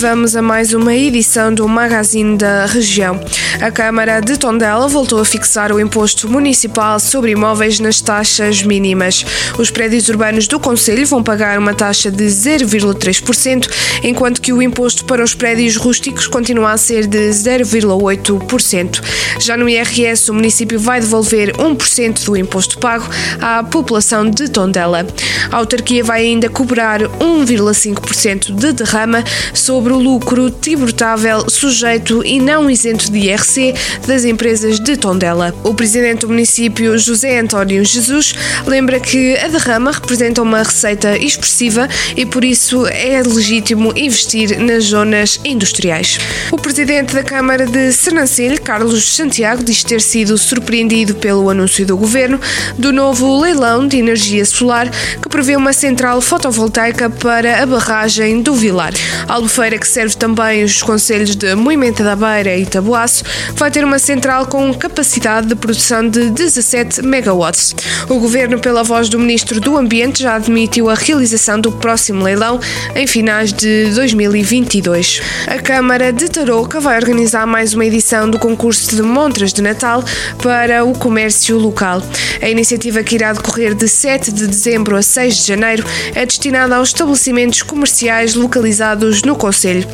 Vamos a mais uma edição do Magazine da Região. A Câmara de Tondela voltou a fixar o imposto municipal sobre imóveis nas taxas mínimas. Os prédios urbanos do Conselho vão pagar uma taxa de 0,3%, enquanto que o imposto para os prédios rústicos continua a ser de 0,8%. Já no IRS, o município vai devolver 1% do imposto pago à população de Tondela. A autarquia vai ainda cobrar 1,5% de derrama sobre sobre o lucro tributável sujeito e não isento de IRC das empresas de Tondela. O presidente do município, José António Jesus, lembra que a derrama representa uma receita expressiva e por isso é legítimo investir nas zonas industriais. O presidente da Câmara de Sernancelho, Carlos Santiago, diz ter sido surpreendido pelo anúncio do governo do novo leilão de energia solar que prevê uma central fotovoltaica para a barragem do Vilar. Albufeira que serve também os conselhos de Moimenta da Beira e Tabuaço, vai ter uma central com capacidade de produção de 17 megawatts. O governo, pela voz do Ministro do Ambiente, já admitiu a realização do próximo leilão em finais de 2022. A Câmara de Tarouca vai organizar mais uma edição do concurso de montras de Natal para o comércio local. A iniciativa que irá decorrer de 7 de dezembro a 6 de janeiro é destinada aos estabelecimentos comerciais localizados no Conselho Conselho.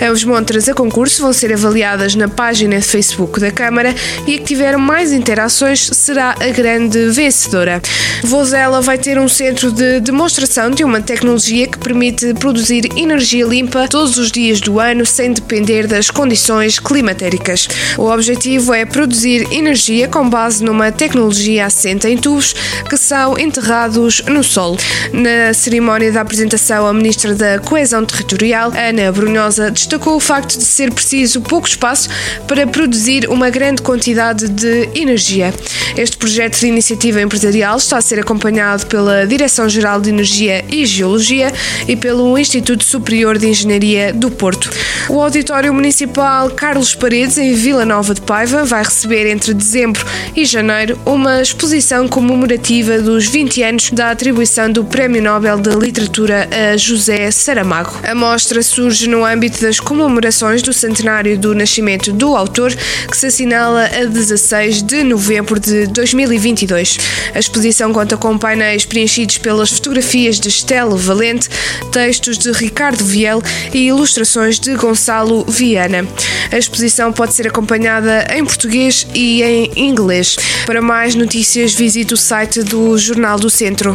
As montras a concurso vão ser avaliadas na página de Facebook da Câmara e a que tiver mais interações será a grande vencedora. Vozela vai ter um centro de demonstração de uma tecnologia que permite produzir energia limpa todos os dias do ano sem depender das condições climatéricas. O objetivo é produzir energia com base numa tecnologia assente em tubos que são enterrados no solo. Na cerimónia da apresentação, a Ministra da Coesão Territorial, Ana Brunhosa destacou o facto de ser preciso pouco espaço para produzir uma grande quantidade de energia. Este projeto de iniciativa empresarial está a ser acompanhado pela Direção-Geral de Energia e Geologia e pelo Instituto Superior de Engenharia do Porto. O Auditório Municipal Carlos Paredes, em Vila Nova de Paiva, vai receber entre dezembro e janeiro uma exposição comemorativa dos 20 anos da atribuição do Prémio Nobel de Literatura a José Saramago. A mostra surge surge no âmbito das comemorações do centenário do nascimento do autor, que se assinala a 16 de novembro de 2022. A exposição conta com painéis preenchidos pelas fotografias de Estela Valente, textos de Ricardo Viel e ilustrações de Gonçalo Viana. A exposição pode ser acompanhada em português e em inglês. Para mais notícias, visite o site do Jornal do Centro.